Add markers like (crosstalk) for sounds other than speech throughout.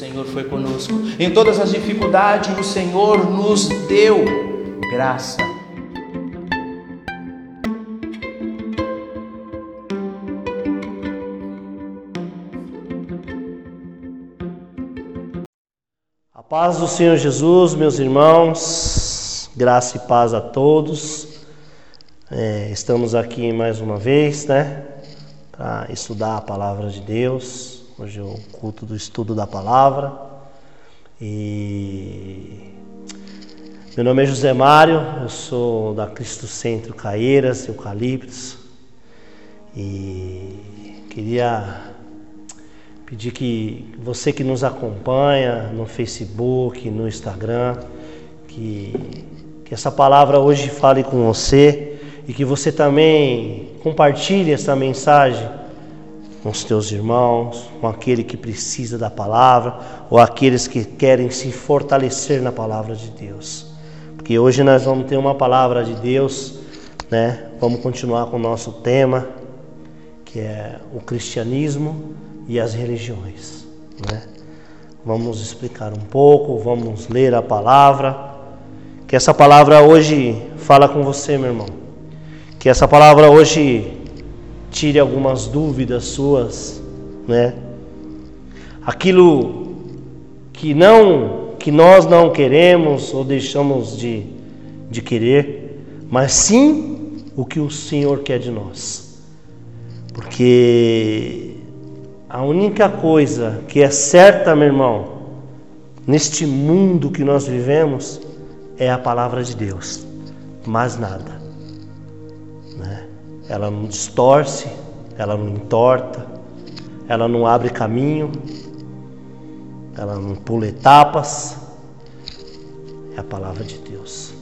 Senhor foi conosco. Em todas as dificuldades, o Senhor nos deu graça. A paz do Senhor Jesus, meus irmãos, graça e paz a todos. É, estamos aqui mais uma vez, né, para estudar a palavra de Deus. Hoje é o culto do estudo da palavra. E meu nome é José Mário, eu sou da Cristo Centro Caeiras, Eucaliptos. E queria pedir que você que nos acompanha no Facebook, no Instagram, que, que essa palavra hoje fale com você e que você também compartilhe essa mensagem com os teus irmãos, com aquele que precisa da palavra ou aqueles que querem se fortalecer na palavra de Deus. Porque hoje nós vamos ter uma palavra de Deus, né? Vamos continuar com o nosso tema, que é o cristianismo e as religiões, né? Vamos explicar um pouco, vamos ler a palavra. Que essa palavra hoje fala com você, meu irmão. Que essa palavra hoje tire algumas dúvidas suas, né? Aquilo que não que nós não queremos ou deixamos de, de querer, mas sim o que o Senhor quer de nós. Porque a única coisa que é certa, meu irmão, neste mundo que nós vivemos, é a palavra de Deus, mais nada ela não distorce, ela não entorta, ela não abre caminho, ela não pula etapas. É a palavra de Deus.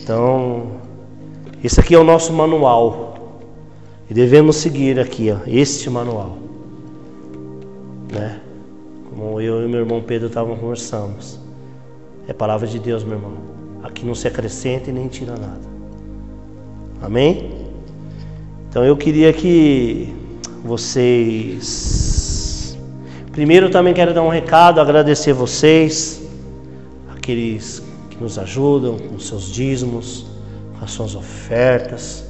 Então, esse aqui é o nosso manual. E devemos seguir aqui, ó, este manual. Né? Como eu e meu irmão Pedro estavam conversando. É palavra de Deus, meu irmão. Aqui não se acrescenta e nem tira nada. Amém? Então eu queria que vocês. Primeiro também quero dar um recado, agradecer vocês, aqueles que nos ajudam com seus dízimos, com as suas ofertas.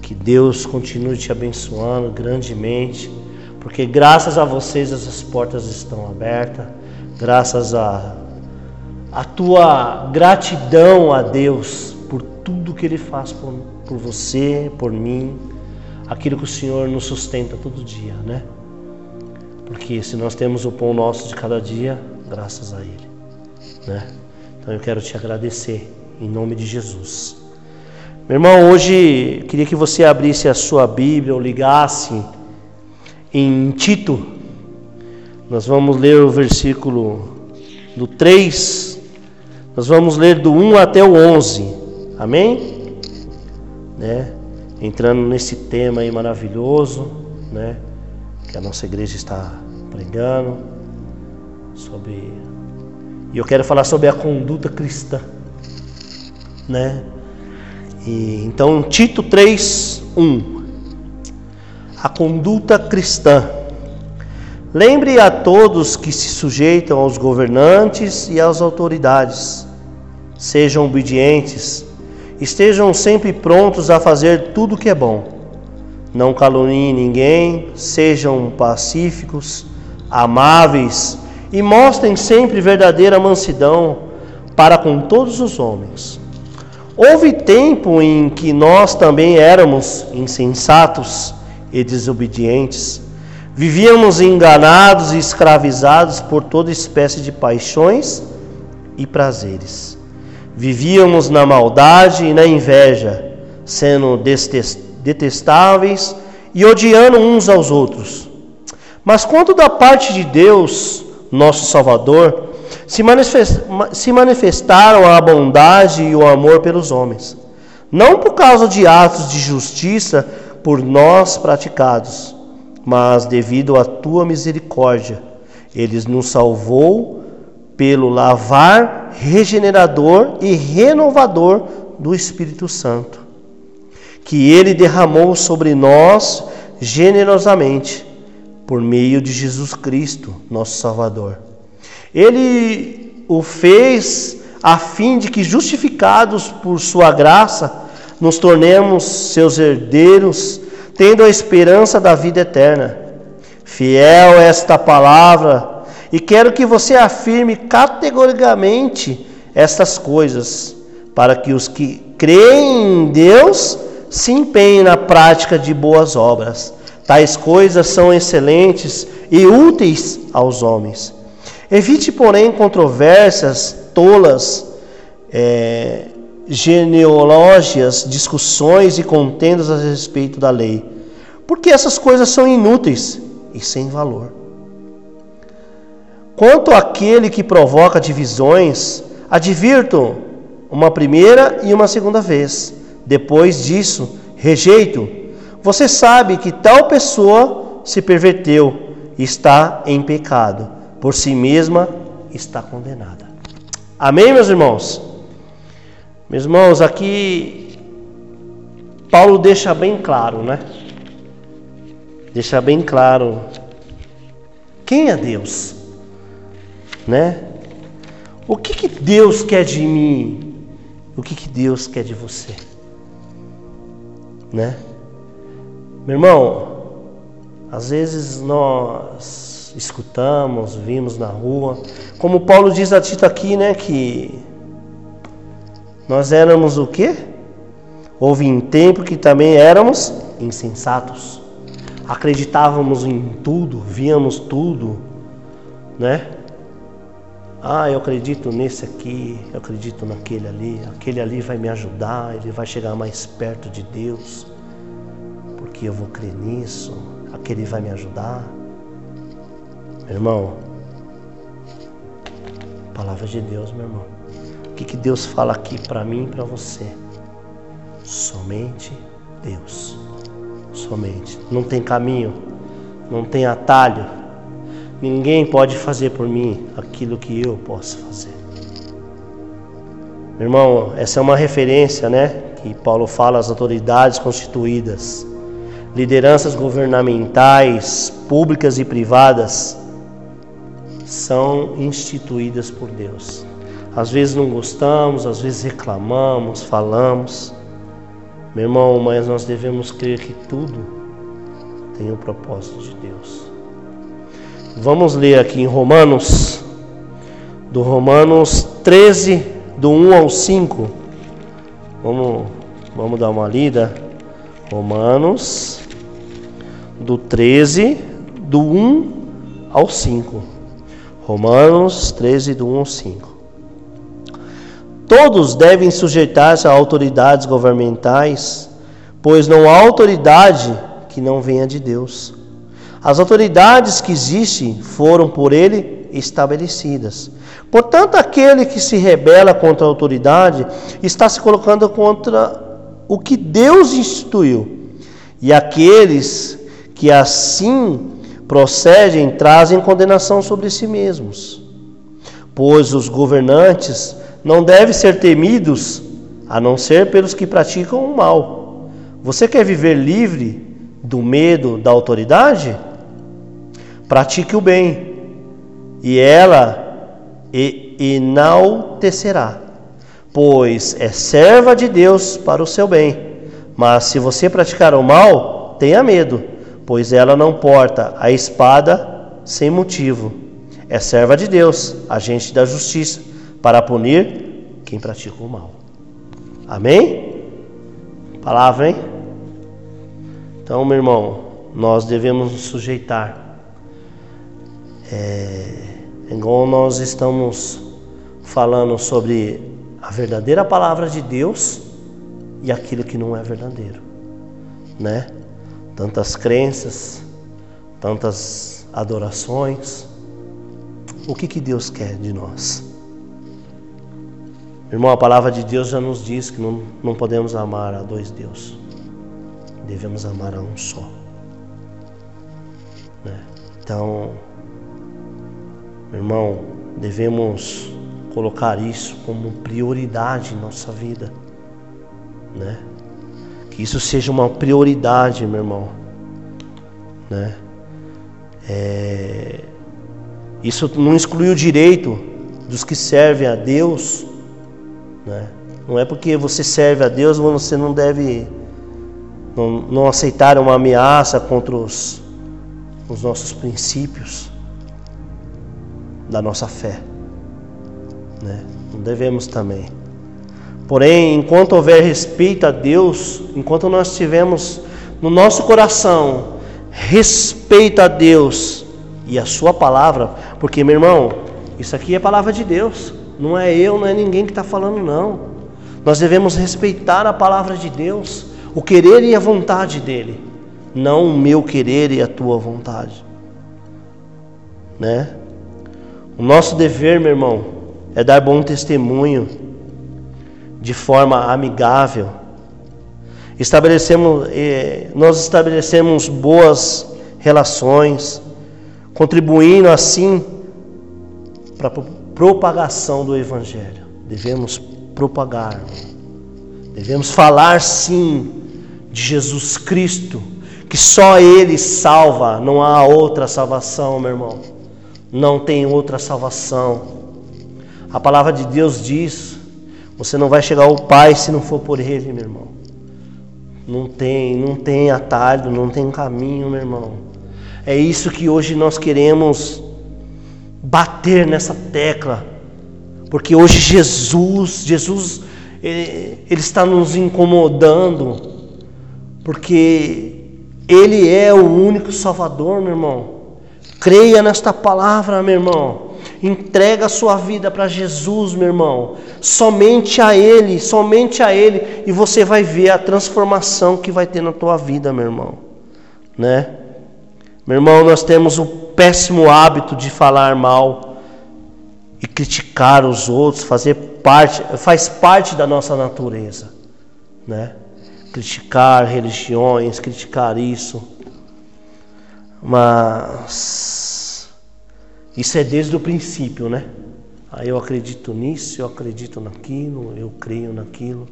Que Deus continue te abençoando grandemente, porque graças a vocês essas portas estão abertas, graças a a tua gratidão a Deus por tudo que Ele faz por, por você, por mim aquilo que o Senhor nos sustenta todo dia, né? Porque se nós temos o pão nosso de cada dia, graças a Ele, né? Então eu quero te agradecer em nome de Jesus. Meu irmão, hoje queria que você abrisse a sua Bíblia ou ligasse em Tito. Nós vamos ler o versículo do 3, nós vamos ler do 1 até o 11. Amém? Né? Entrando nesse tema aí maravilhoso, né? Que a nossa igreja está pregando sobre e eu quero falar sobre a conduta cristã, né? E, então Tito 3, 1 A conduta cristã Lembre a todos que se sujeitam aos governantes e às autoridades. Sejam obedientes, Estejam sempre prontos a fazer tudo o que é bom. Não caluniem ninguém, sejam pacíficos, amáveis e mostrem sempre verdadeira mansidão para com todos os homens. Houve tempo em que nós também éramos insensatos e desobedientes. Vivíamos enganados e escravizados por toda espécie de paixões e prazeres Vivíamos na maldade e na inveja, sendo detestáveis e odiando uns aos outros. Mas quando da parte de Deus, nosso Salvador, se manifestaram a bondade e o amor pelos homens, não por causa de atos de justiça por nós praticados, mas devido à tua misericórdia, eles nos salvou pelo lavar regenerador e renovador do Espírito Santo, que ele derramou sobre nós generosamente por meio de Jesus Cristo, nosso Salvador. Ele o fez a fim de que, justificados por Sua graça, nos tornemos seus herdeiros, tendo a esperança da vida eterna. Fiel é esta palavra, e quero que você afirme categoricamente estas coisas, para que os que creem em Deus se empenhem na prática de boas obras. Tais coisas são excelentes e úteis aos homens. Evite, porém, controvérsias tolas, é, genealógias, discussões e contendas a respeito da lei, porque essas coisas são inúteis e sem valor. Quanto àquele que provoca divisões, advirto uma primeira e uma segunda vez. Depois disso, rejeito. Você sabe que tal pessoa se perverteu está em pecado, por si mesma está condenada. Amém, meus irmãos? Meus irmãos, aqui Paulo deixa bem claro, né? Deixa bem claro quem é Deus, né? O que, que Deus quer de mim? O que, que Deus quer de você? Né? Meu irmão, às vezes nós escutamos, vimos na rua, como Paulo diz a Tito aqui, né, que nós éramos o quê? Houve em tempo que também éramos insensatos. Acreditávamos em tudo, víamos tudo, né? Ah, eu acredito nesse aqui, eu acredito naquele ali, aquele ali vai me ajudar, ele vai chegar mais perto de Deus, porque eu vou crer nisso, aquele vai me ajudar. Meu irmão, palavra de Deus, meu irmão que, que Deus fala aqui para mim e para você? Somente Deus. Somente. Não tem caminho, não tem atalho. Ninguém pode fazer por mim aquilo que eu posso fazer. Meu irmão, essa é uma referência, né? Que Paulo fala às autoridades constituídas, lideranças governamentais, públicas e privadas, são instituídas por Deus. Às vezes não gostamos, às vezes reclamamos, falamos. Meu irmão, mas nós devemos crer que tudo tem o propósito de Deus. Vamos ler aqui em Romanos, do Romanos 13, do 1 ao 5. Vamos, vamos dar uma lida. Romanos, do 13, do 1 ao 5. Romanos 13, do 1 ao 5. Todos devem sujeitar-se a autoridades governamentais, pois não há autoridade que não venha de Deus. As autoridades que existem foram por ele estabelecidas. Portanto, aquele que se rebela contra a autoridade está se colocando contra o que Deus instituiu. E aqueles que assim procedem trazem condenação sobre si mesmos. Pois os governantes não devem ser temidos, a não ser pelos que praticam o mal. Você quer viver livre do medo da autoridade? Pratique o bem, e ela enaltecerá, pois é serva de Deus para o seu bem. Mas se você praticar o mal, tenha medo, pois ela não porta a espada sem motivo. É serva de Deus, agente da justiça para punir quem pratica o mal. Amém? Palavra, hein? Então, meu irmão, nós devemos nos sujeitar. É, igual nós estamos falando sobre a verdadeira palavra de Deus e aquilo que não é verdadeiro, né? Tantas crenças, tantas adorações. O que, que Deus quer de nós? Irmão, a palavra de Deus já nos diz que não, não podemos amar a dois deuses. Devemos amar a um só. Né? Então, irmão, devemos colocar isso como prioridade em nossa vida. Né? Que isso seja uma prioridade, meu irmão. Né? É... Isso não exclui o direito dos que servem a Deus, né? Não é porque você serve a Deus você não deve não, não aceitar uma ameaça contra os, os nossos princípios da nossa fé, né? Não devemos também. Porém, enquanto houver respeito a Deus, enquanto nós tivermos no nosso coração respeito a Deus e a Sua palavra, porque, meu irmão, isso aqui é palavra de Deus, não é eu, não é ninguém que está falando, não. Nós devemos respeitar a palavra de Deus, o querer e a vontade dEle, não o meu querer e a tua vontade, né? O nosso dever, meu irmão, é dar bom testemunho de forma amigável. Estabelecemos, eh, nós estabelecemos boas relações, contribuindo assim para a propagação do Evangelho. Devemos propagar, devemos falar sim de Jesus Cristo, que só Ele salva, não há outra salvação, meu irmão. Não tem outra salvação. A palavra de Deus diz: você não vai chegar ao Pai se não for por Ele, meu irmão. Não tem, não tem atalho, não tem caminho, meu irmão. É isso que hoje nós queremos bater nessa tecla. Porque hoje Jesus, Jesus, ele, ele está nos incomodando. Porque Ele é o único Salvador, meu irmão. Creia nesta palavra, meu irmão. Entrega a sua vida para Jesus, meu irmão. Somente a Ele, somente a Ele, e você vai ver a transformação que vai ter na tua vida, meu irmão. Né? Meu irmão, nós temos o péssimo hábito de falar mal e criticar os outros, fazer parte, faz parte da nossa natureza, né? Criticar religiões, criticar isso. Mas isso é desde o princípio, né? Aí eu acredito nisso, eu acredito naquilo, eu creio naquilo.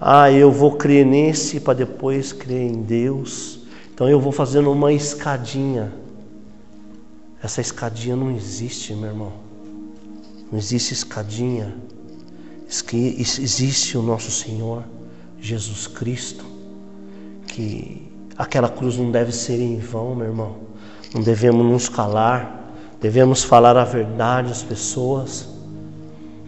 Ah, eu vou crer nesse para depois crer em Deus. Então eu vou fazendo uma escadinha. Essa escadinha não existe, meu irmão. Não existe escadinha. Existe o nosso Senhor Jesus Cristo. Que aquela cruz não deve ser em vão, meu irmão. Não devemos nos calar Devemos falar a verdade às pessoas.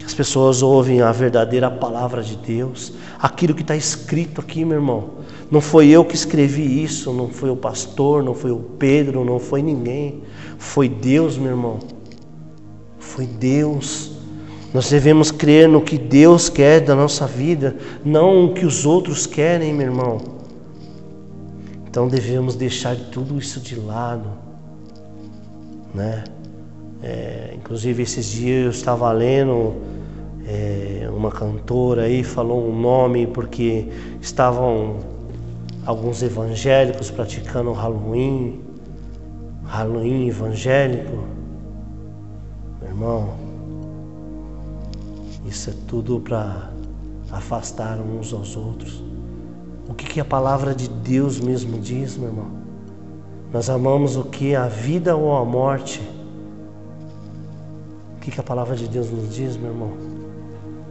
As pessoas ouvem a verdadeira palavra de Deus, aquilo que está escrito aqui, meu irmão. Não foi eu que escrevi isso, não foi o pastor, não foi o Pedro, não foi ninguém. Foi Deus, meu irmão. Foi Deus. Nós devemos crer no que Deus quer da nossa vida, não o que os outros querem, meu irmão. Então devemos deixar tudo isso de lado, né? É, inclusive esses dias eu estava lendo é, uma cantora aí falou um nome porque estavam alguns evangélicos praticando Halloween, Halloween evangélico. Meu irmão, isso é tudo para afastar uns aos outros. O que, que a palavra de Deus mesmo diz, meu irmão? Nós amamos o que? A vida ou a morte? que, que a palavra de Deus nos diz, meu irmão?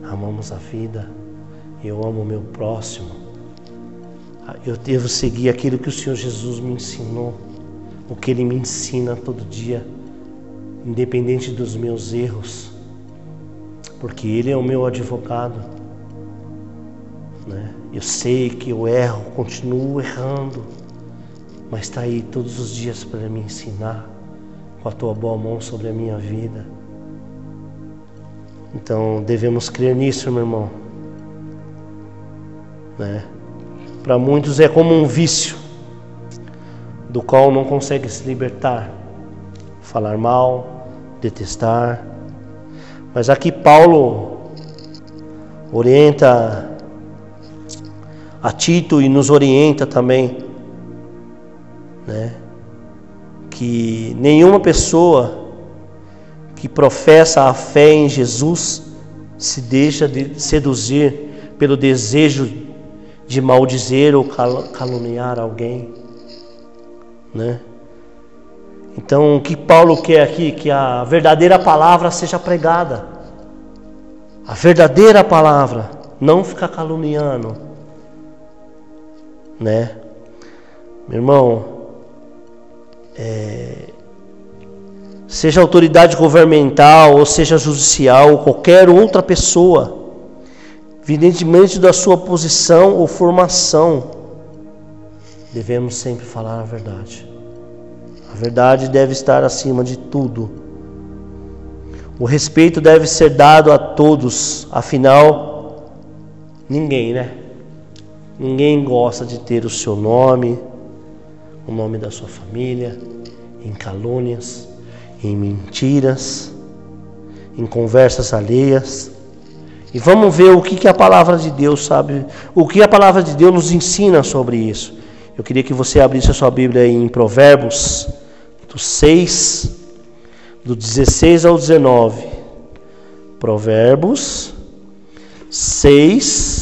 Amamos a vida, eu amo o meu próximo. Eu devo seguir aquilo que o Senhor Jesus me ensinou, o que Ele me ensina todo dia, independente dos meus erros, porque Ele é o meu advogado. Né? Eu sei que eu erro, continuo errando, mas está aí todos os dias para me ensinar com a tua boa mão sobre a minha vida. Então devemos crer nisso, meu irmão. Né? Para muitos é como um vício, do qual não consegue se libertar. Falar mal, detestar. Mas aqui Paulo orienta a Tito e nos orienta também, né? Que nenhuma pessoa que professa a fé em Jesus se deixa de seduzir pelo desejo de maldizer ou caluniar alguém, né? Então, o que Paulo quer aqui? Que a verdadeira palavra seja pregada. A verdadeira palavra, não ficar caluniando, né? Meu irmão, é, seja autoridade governamental, ou seja judicial, ou qualquer outra pessoa, evidentemente da sua posição ou formação, devemos sempre falar a verdade. A verdade deve estar acima de tudo. O respeito deve ser dado a todos, afinal, ninguém, né? Ninguém gosta de ter o seu nome, o nome da sua família, em calúnias, em mentiras, em conversas alheias. E vamos ver o que, que a palavra de Deus sabe, o que a palavra de Deus nos ensina sobre isso. Eu queria que você abrisse a sua Bíblia em Provérbios, do 6, do 16 ao 19. Provérbios 6,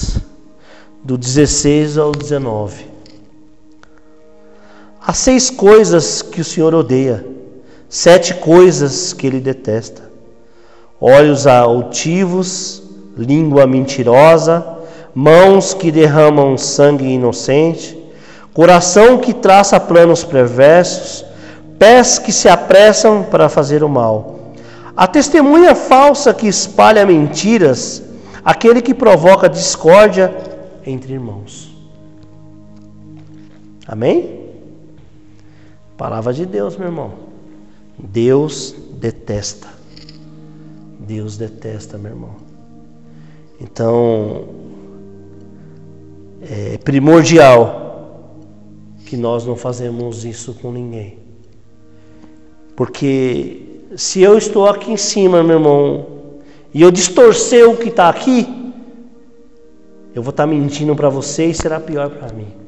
do 16 ao 19. Há seis coisas que o Senhor odeia, sete coisas que ele detesta: olhos altivos, língua mentirosa, mãos que derramam sangue inocente, coração que traça planos perversos, pés que se apressam para fazer o mal. A testemunha falsa que espalha mentiras, aquele que provoca discórdia entre irmãos. Amém? Palavra de Deus, meu irmão. Deus detesta. Deus detesta, meu irmão. Então, é primordial que nós não fazemos isso com ninguém. Porque se eu estou aqui em cima, meu irmão, e eu distorcer o que está aqui, eu vou estar tá mentindo para você e será pior para mim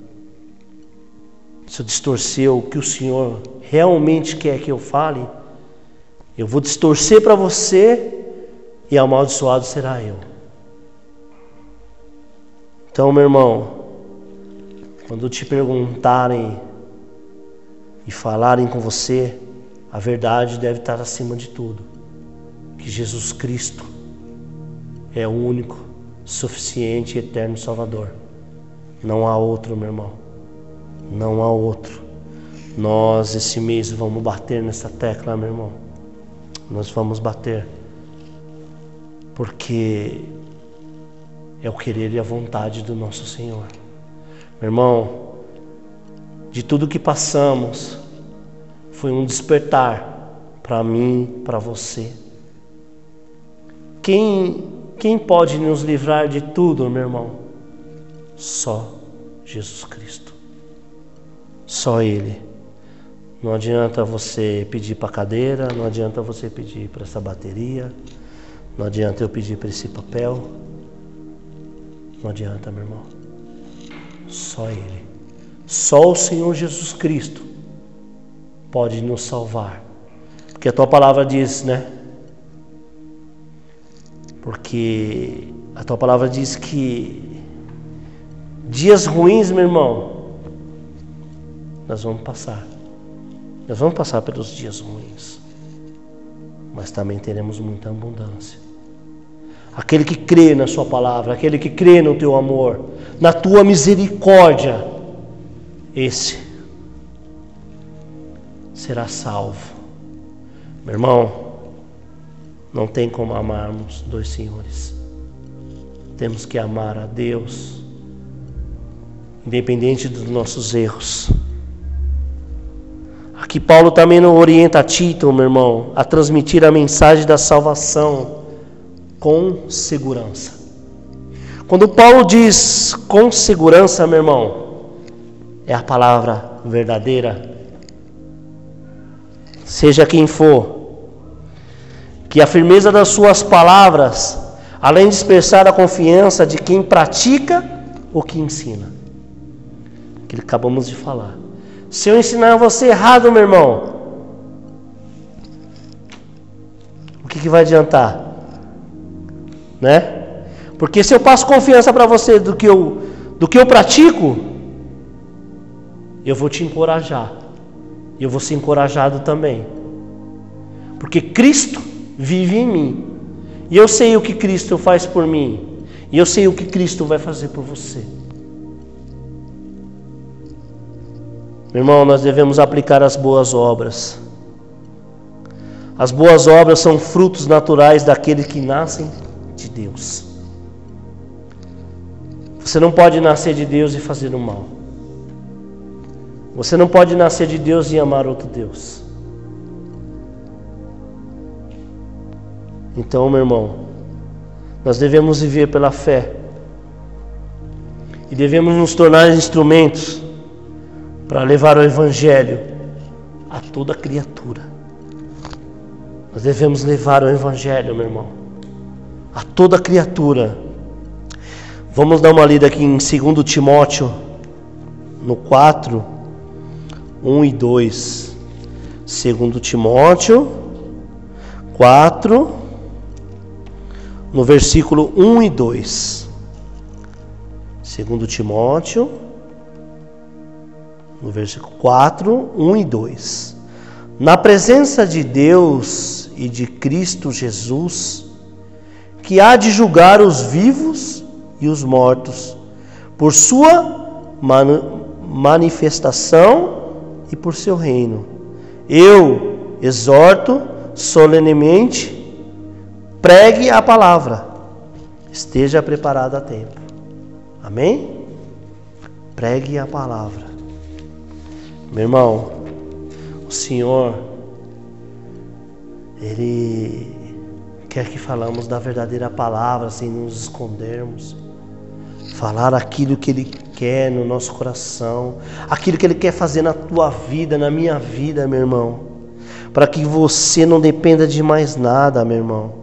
se eu distorcer o que o Senhor realmente quer que eu fale, eu vou distorcer para você e amaldiçoado será eu. Então, meu irmão, quando te perguntarem e falarem com você, a verdade deve estar acima de tudo. Que Jesus Cristo é o único, suficiente e eterno Salvador. Não há outro, meu irmão não há outro. Nós esse mês vamos bater nessa tecla, meu irmão. Nós vamos bater. Porque é o querer e a vontade do nosso Senhor. Meu irmão, de tudo que passamos, foi um despertar para mim, para você. Quem, quem pode nos livrar de tudo, meu irmão? Só Jesus Cristo. Só Ele. Não adianta você pedir para a cadeira, não adianta você pedir para essa bateria, não adianta eu pedir para esse papel. Não adianta, meu irmão. Só Ele. Só o Senhor Jesus Cristo pode nos salvar. Porque a tua palavra diz, né? Porque a tua palavra diz que dias ruins, meu irmão, nós vamos passar. Nós vamos passar pelos dias ruins, mas também teremos muita abundância. Aquele que crê na Sua palavra, aquele que crê no Teu amor, na Tua misericórdia, esse será salvo. Meu irmão, não tem como amarmos dois senhores. Temos que amar a Deus, independente dos nossos erros. Aqui Paulo também nos orienta a Tito, meu irmão, a transmitir a mensagem da salvação com segurança. Quando Paulo diz com segurança, meu irmão, é a palavra verdadeira. Seja quem for, que a firmeza das suas palavras, além de expressar a confiança de quem pratica o que ensina, que acabamos de falar se eu ensinar você errado, meu irmão, o que, que vai adiantar? Né? Porque se eu passo confiança para você do que eu, do que eu pratico, eu vou te encorajar. E eu vou ser encorajado também. Porque Cristo vive em mim. E eu sei o que Cristo faz por mim. E eu sei o que Cristo vai fazer por você. Meu irmão, nós devemos aplicar as boas obras. As boas obras são frutos naturais daqueles que nascem de Deus. Você não pode nascer de Deus e fazer o mal. Você não pode nascer de Deus e amar outro Deus. Então, meu irmão, nós devemos viver pela fé. E devemos nos tornar instrumentos para levar o Evangelho a toda criatura. Nós devemos levar o Evangelho, meu irmão, a toda criatura. Vamos dar uma lida aqui em 2 Timóteo, no 4, 1 e 2. 2 Timóteo 4, no versículo 1 e 2. 2 Timóteo, no versículo 4, 1 e 2. Na presença de Deus e de Cristo Jesus, que há de julgar os vivos e os mortos, por sua manifestação e por seu reino. Eu exorto solenemente, pregue a palavra, esteja preparado a tempo. Amém? Pregue a palavra. Meu irmão, o Senhor, Ele quer que falamos da verdadeira palavra sem nos escondermos. Falar aquilo que Ele quer no nosso coração, aquilo que Ele quer fazer na tua vida, na minha vida, meu irmão, para que você não dependa de mais nada, meu irmão.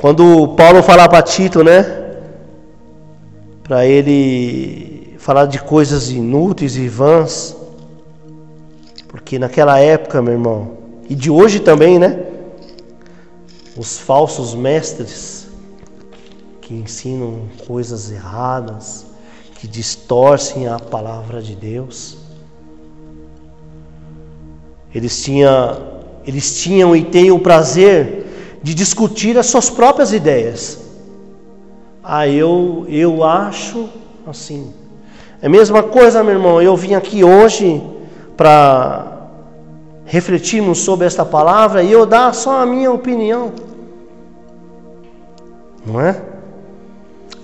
Quando Paulo fala para Tito, né, para ele falar de coisas inúteis e vãs, porque naquela época, meu irmão, e de hoje também, né, os falsos mestres que ensinam coisas erradas, que distorcem a palavra de Deus. Eles tinham, eles tinham e têm o prazer de discutir as suas próprias ideias. Ah, eu, eu acho assim. É a mesma coisa, meu irmão. Eu vim aqui hoje para refletirmos sobre esta palavra e eu dar só a minha opinião. Não é?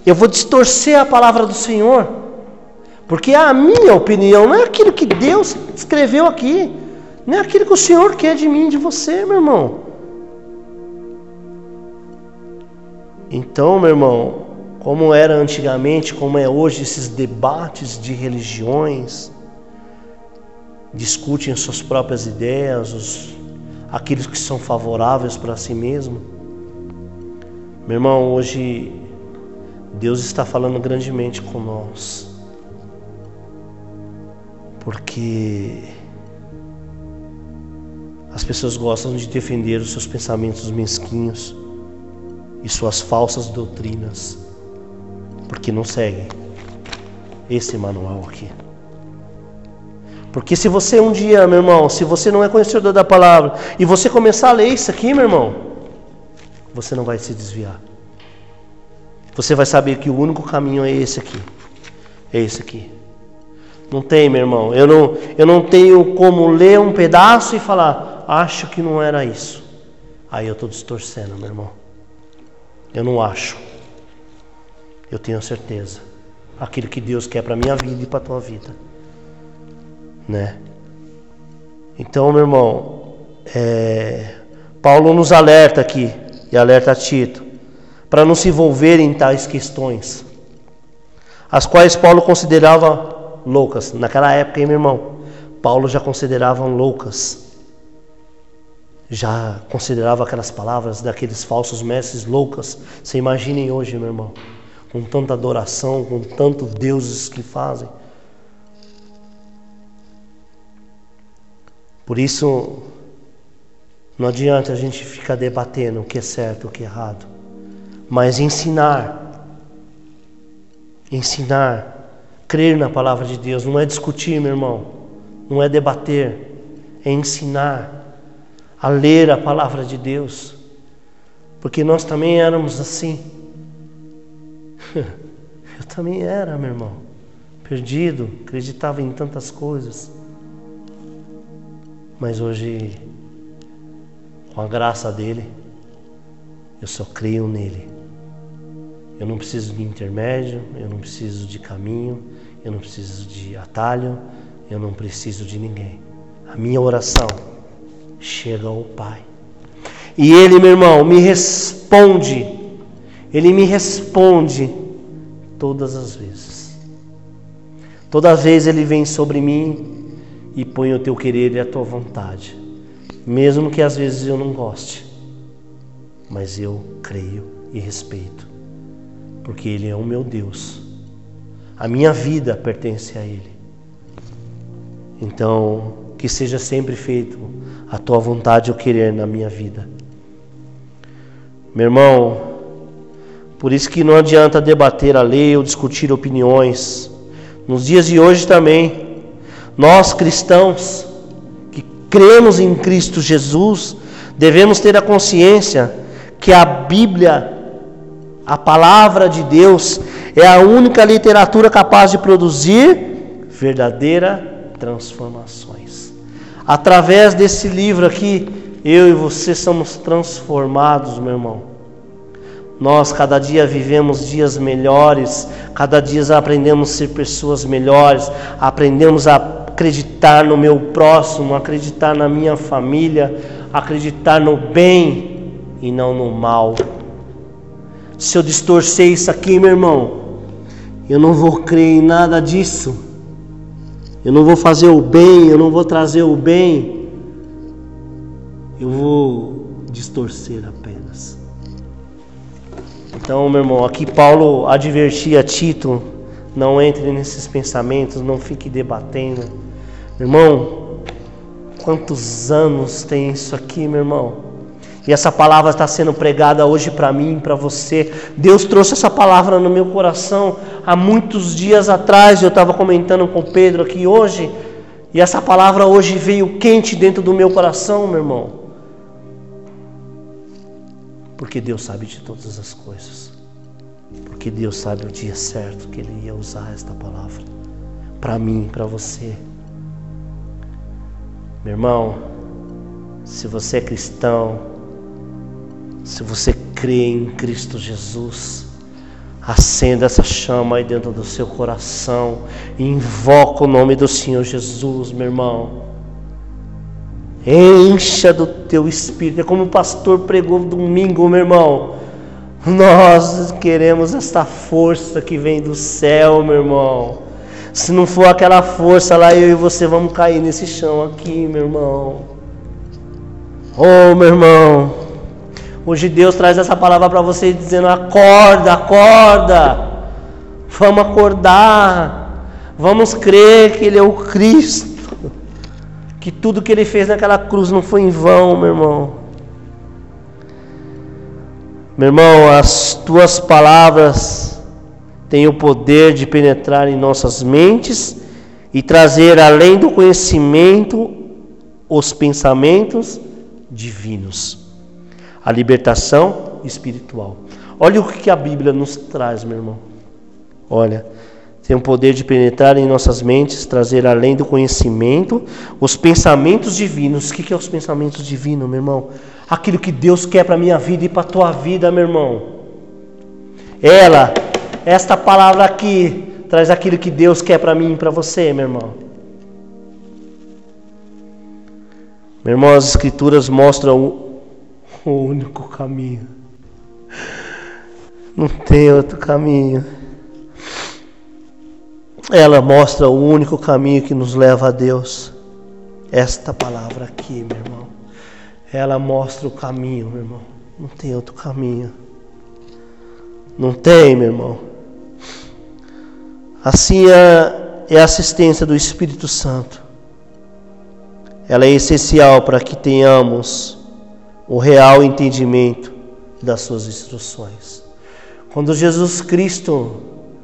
Eu vou distorcer a palavra do Senhor, porque a minha opinião, não é aquilo que Deus escreveu aqui, não é aquilo que o Senhor quer de mim, de você, meu irmão. Então, meu irmão, como era antigamente, como é hoje esses debates de religiões, discutem as suas próprias ideias, os, aqueles que são favoráveis para si mesmo. Meu irmão, hoje Deus está falando grandemente com nós. Porque as pessoas gostam de defender os seus pensamentos mesquinhos e suas falsas doutrinas, porque não seguem esse manual aqui. Porque se você um dia, meu irmão, se você não é conhecedor da palavra e você começar a ler isso aqui, meu irmão, você não vai se desviar. Você vai saber que o único caminho é esse aqui. É esse aqui. Não tem, meu irmão. Eu não, eu não tenho como ler um pedaço e falar, acho que não era isso. Aí eu estou distorcendo, meu irmão. Eu não acho. Eu tenho certeza. Aquilo que Deus quer para minha vida e para tua vida. Né? Então, meu irmão, é... Paulo nos alerta aqui, e alerta a Tito para não se envolver em tais questões, as quais Paulo considerava loucas. Naquela época, hein, meu irmão, Paulo já considerava loucas. Já considerava aquelas palavras daqueles falsos mestres loucas. Você imaginem hoje, meu irmão, com tanta adoração, com tantos deuses que fazem. Por isso, não adianta a gente ficar debatendo o que é certo, o que é errado mas ensinar. Ensinar. Crer na palavra de Deus. Não é discutir, meu irmão. Não é debater. é ensinar a ler a palavra de Deus, porque nós também éramos assim. (laughs) Eu também era, meu irmão, perdido, acreditava em tantas coisas, mas hoje, com a graça dele, eu só creio nele. Eu não preciso de intermédio, eu não preciso de caminho, eu não preciso de atalho, eu não preciso de ninguém. A minha oração chega ao Pai. E Ele, meu irmão, me responde. Ele me responde todas as vezes. Toda vez Ele vem sobre mim e põe o teu querer e a tua vontade. Mesmo que às vezes eu não goste. Mas eu creio e respeito. Porque Ele é o meu Deus. A minha vida pertence a Ele. Então, que seja sempre feito a tua vontade ou querer na minha vida. Meu irmão, por isso que não adianta debater a lei ou discutir opiniões. Nos dias de hoje também, nós cristãos que cremos em Cristo Jesus, devemos ter a consciência que a Bíblia, a palavra de Deus, é a única literatura capaz de produzir verdadeira transformações. Através desse livro aqui, eu e você somos transformados, meu irmão. Nós cada dia vivemos dias melhores, cada dia aprendemos a ser pessoas melhores, aprendemos a acreditar no meu próximo, acreditar na minha família, acreditar no bem e não no mal. Se eu distorcer isso aqui, meu irmão, eu não vou crer em nada disso. Eu não vou fazer o bem, eu não vou trazer o bem. Eu vou distorcer apenas. Então, meu irmão, aqui Paulo advertia Tito: não entre nesses pensamentos, não fique debatendo. Meu irmão, quantos anos tem isso aqui, meu irmão? E essa palavra está sendo pregada hoje para mim, para você. Deus trouxe essa palavra no meu coração há muitos dias atrás. Eu estava comentando com Pedro aqui hoje. E essa palavra hoje veio quente dentro do meu coração, meu irmão. Porque Deus sabe de todas as coisas. Porque Deus sabe o dia certo que Ele ia usar esta palavra. Para mim, para você. Meu irmão, se você é cristão, se você crê em Cristo Jesus, acenda essa chama aí dentro do seu coração e invoca o nome do Senhor Jesus, meu irmão. Encha do teu espírito. É como o pastor pregou domingo, meu irmão. Nós queremos esta força que vem do céu, meu irmão. Se não for aquela força lá, eu e você vamos cair nesse chão aqui, meu irmão. Oh, meu irmão. Hoje Deus traz essa palavra para você dizendo: acorda, acorda. Vamos acordar. Vamos crer que Ele é o Cristo. Que tudo que Ele fez naquela cruz não foi em vão, meu irmão. Meu irmão, as tuas palavras têm o poder de penetrar em nossas mentes e trazer além do conhecimento os pensamentos divinos a libertação espiritual. Olha o que a Bíblia nos traz, meu irmão. Olha, tem o poder de penetrar em nossas mentes, trazer além do conhecimento os pensamentos divinos. O que é os pensamentos divinos, meu irmão? Aquilo que Deus quer para a minha vida e para a tua vida, meu irmão. Ela, esta palavra aqui, traz aquilo que Deus quer para mim e para você, meu irmão. Meu irmão, as Escrituras mostram o único caminho. Não tem outro caminho. Ela mostra o único caminho que nos leva a Deus. Esta palavra aqui, meu irmão. Ela mostra o caminho, meu irmão. Não tem outro caminho. Não tem, meu irmão. Assim é, é a assistência do Espírito Santo. Ela é essencial para que tenhamos o real entendimento das suas instruções. Quando Jesus Cristo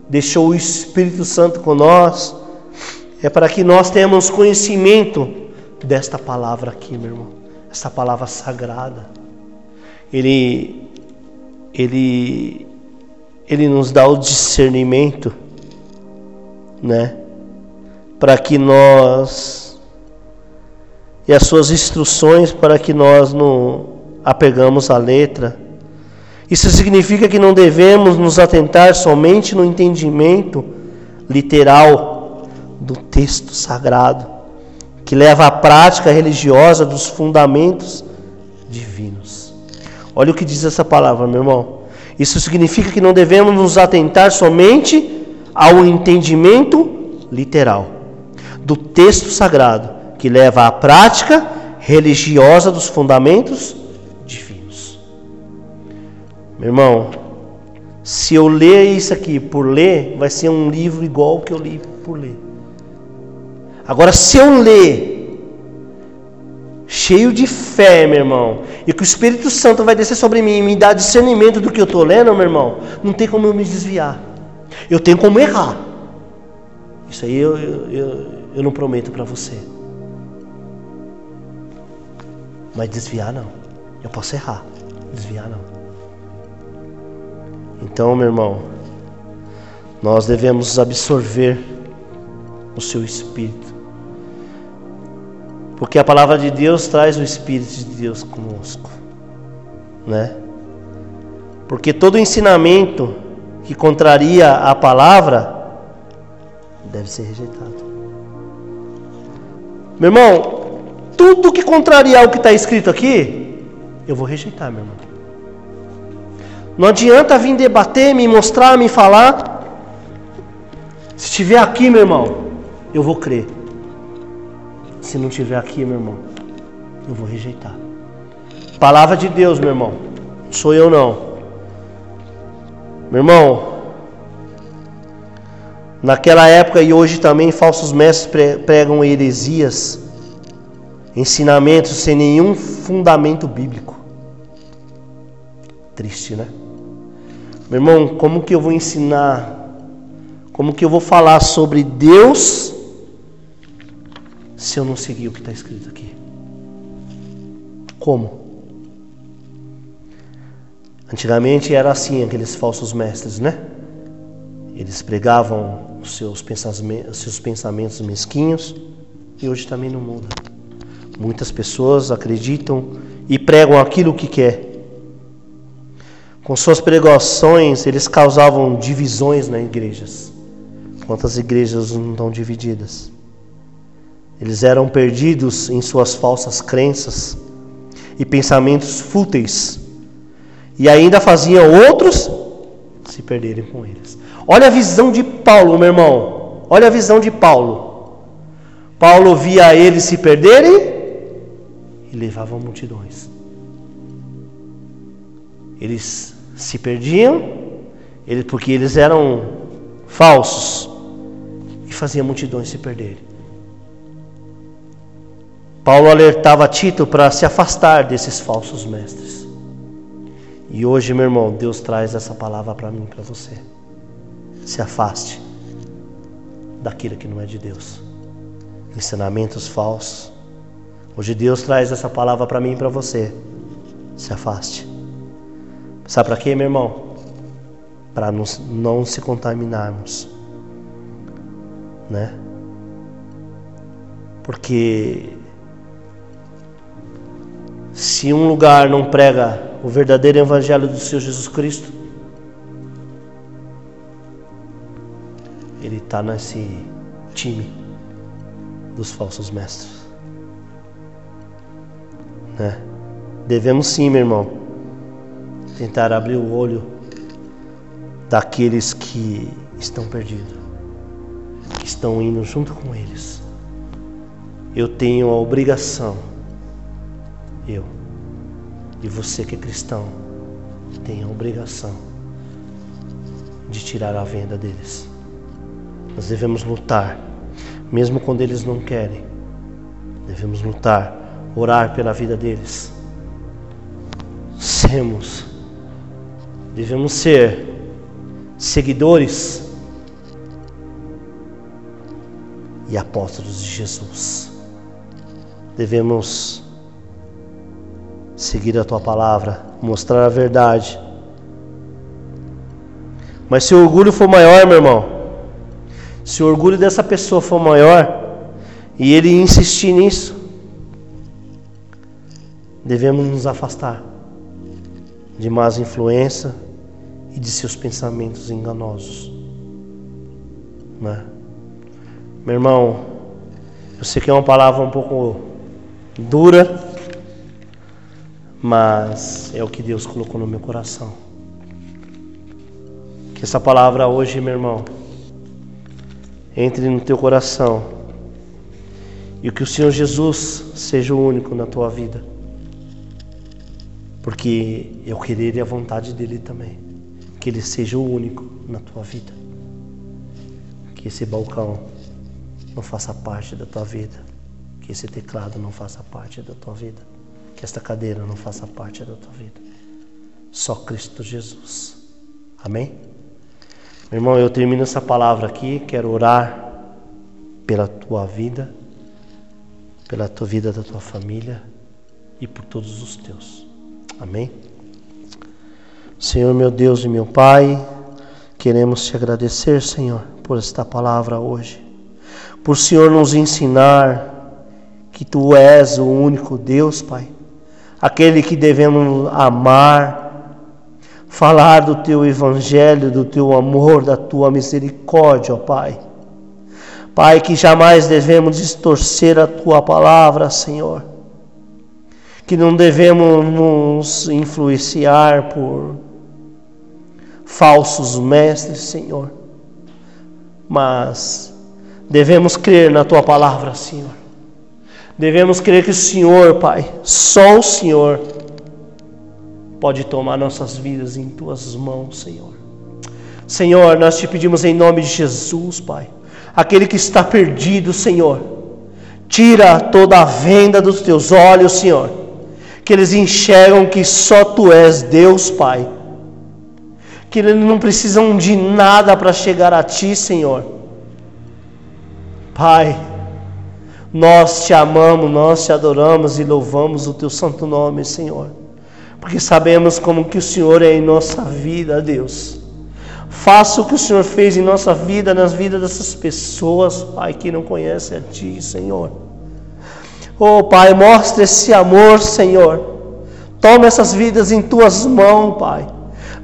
deixou o Espírito Santo com nós, é para que nós tenhamos conhecimento desta palavra aqui, meu irmão. Essa palavra sagrada. Ele ele ele nos dá o discernimento, né? Para que nós e as suas instruções para que nós não apegamos à letra. Isso significa que não devemos nos atentar somente no entendimento literal do texto sagrado, que leva à prática religiosa dos fundamentos divinos. Olha o que diz essa palavra, meu irmão. Isso significa que não devemos nos atentar somente ao entendimento literal do texto sagrado, que leva à prática religiosa dos fundamentos divinos. Meu irmão, se eu ler isso aqui por ler, vai ser um livro igual que eu li por ler. Agora, se eu ler cheio de fé, meu irmão, e que o Espírito Santo vai descer sobre mim e me dar discernimento do que eu estou lendo, meu irmão, não tem como eu me desviar. Eu tenho como errar. Isso aí eu, eu, eu, eu não prometo para você. Mas desviar não. Eu posso errar. Desviar não. Então, meu irmão, nós devemos absorver o seu espírito. Porque a palavra de Deus traz o espírito de Deus conosco, né? Porque todo ensinamento que contraria a palavra deve ser rejeitado. Meu irmão, tudo que contrariar o que está escrito aqui, eu vou rejeitar, meu irmão. Não adianta vir debater, me mostrar, me falar. Se estiver aqui, meu irmão, eu vou crer. Se não estiver aqui, meu irmão, eu vou rejeitar. Palavra de Deus, meu irmão. Sou eu não. Meu irmão, naquela época e hoje também falsos mestres pregam heresias ensinamentos sem nenhum fundamento bíblico. Triste, né? Meu irmão, como que eu vou ensinar? Como que eu vou falar sobre Deus se eu não seguir o que está escrito aqui? Como? Antigamente era assim, aqueles falsos mestres, né? Eles pregavam os seus pensamentos, os seus pensamentos mesquinhos e hoje também não muda. Muitas pessoas acreditam e pregam aquilo que quer. Com suas pregações, eles causavam divisões nas igrejas. Quantas igrejas não estão divididas? Eles eram perdidos em suas falsas crenças e pensamentos fúteis, e ainda faziam outros se perderem com eles. Olha a visão de Paulo, meu irmão. Olha a visão de Paulo. Paulo via eles se perderem e levavam multidões. Eles se perdiam, porque eles eram falsos e faziam multidões se perderem. Paulo alertava Tito para se afastar desses falsos mestres. E hoje, meu irmão, Deus traz essa palavra para mim, para você. Se afaste daquilo que não é de Deus. Ensinamentos falsos, Hoje Deus traz essa palavra para mim e para você. Se afaste. Sabe para quê, meu irmão? Para não, não se contaminarmos. Né? Porque se um lugar não prega o verdadeiro evangelho do Senhor Jesus Cristo, ele está nesse time dos falsos mestres. Né? Devemos sim, meu irmão, tentar abrir o olho daqueles que estão perdidos, que estão indo junto com eles. Eu tenho a obrigação, eu e você que é cristão, tem a obrigação de tirar a venda deles. Nós devemos lutar, mesmo quando eles não querem. Devemos lutar orar pela vida deles. Semos, devemos ser seguidores e apóstolos de Jesus. devemos seguir a tua palavra, mostrar a verdade. Mas se o orgulho for maior, meu irmão, se o orgulho dessa pessoa for maior e ele insistir nisso, devemos nos afastar de más influência e de seus pensamentos enganosos. Né? Meu irmão, eu sei que é uma palavra um pouco dura, mas é o que Deus colocou no meu coração. Que essa palavra hoje, meu irmão, entre no teu coração e que o Senhor Jesus seja o único na tua vida, porque eu querer a vontade dele também, que ele seja o único na tua vida, que esse balcão não faça parte da tua vida, que esse teclado não faça parte da tua vida que esta cadeira não faça parte da tua vida. Só Cristo Jesus. Amém? Meu irmão, eu termino essa palavra aqui. Quero orar pela tua vida, pela tua vida da tua família e por todos os teus. Amém? Senhor, meu Deus e meu Pai, queremos te agradecer, Senhor, por esta palavra hoje. Por Senhor nos ensinar que tu és o único Deus, Pai aquele que devemos amar, falar do teu evangelho, do teu amor, da tua misericórdia, ó Pai. Pai, que jamais devemos distorcer a tua palavra, Senhor. Que não devemos nos influenciar por falsos mestres, Senhor. Mas devemos crer na tua palavra, Senhor Devemos crer que o Senhor, Pai, só o Senhor, pode tomar nossas vidas em tuas mãos, Senhor. Senhor, nós te pedimos em nome de Jesus, Pai, aquele que está perdido, Senhor, tira toda a venda dos teus olhos, Senhor, que eles enxergam que só tu és Deus, Pai, que eles não precisam de nada para chegar a ti, Senhor. Pai, nós te amamos, nós te adoramos e louvamos o teu santo nome, Senhor. Porque sabemos como que o Senhor é em nossa vida, Deus. Faça o que o Senhor fez em nossa vida, nas vidas dessas pessoas, Pai, que não conhecem a Ti, Senhor. Oh, Pai, mostre esse amor, Senhor. Toma essas vidas em Tuas mãos, Pai.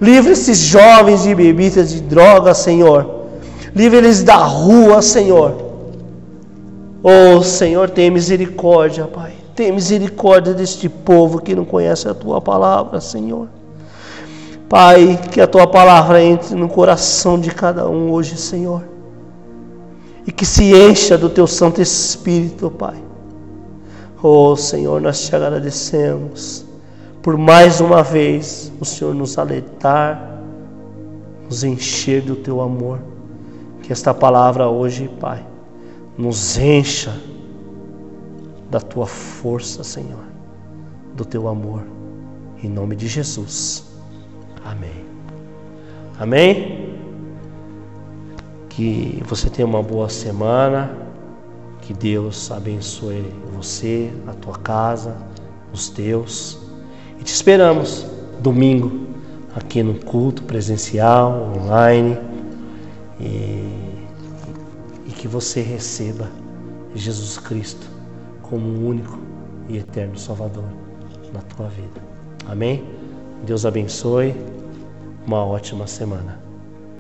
Livre esses jovens de bebidas de drogas, Senhor. Livre eles da rua, Senhor. Oh Senhor, tem misericórdia, Pai. Tem misericórdia deste povo que não conhece a tua palavra, Senhor. Pai, que a tua palavra entre no coração de cada um hoje, Senhor. E que se encha do teu Santo Espírito, Pai. Oh Senhor, nós te agradecemos por mais uma vez o Senhor nos alertar, nos encher do teu amor. Que esta palavra hoje, Pai, nos encha da tua força, Senhor, do teu amor. Em nome de Jesus. Amém. Amém? Que você tenha uma boa semana. Que Deus abençoe você, a tua casa, os teus. E te esperamos domingo aqui no culto presencial, online. E que você receba Jesus Cristo como o único e eterno Salvador na tua vida. Amém? Deus abençoe. Uma ótima semana.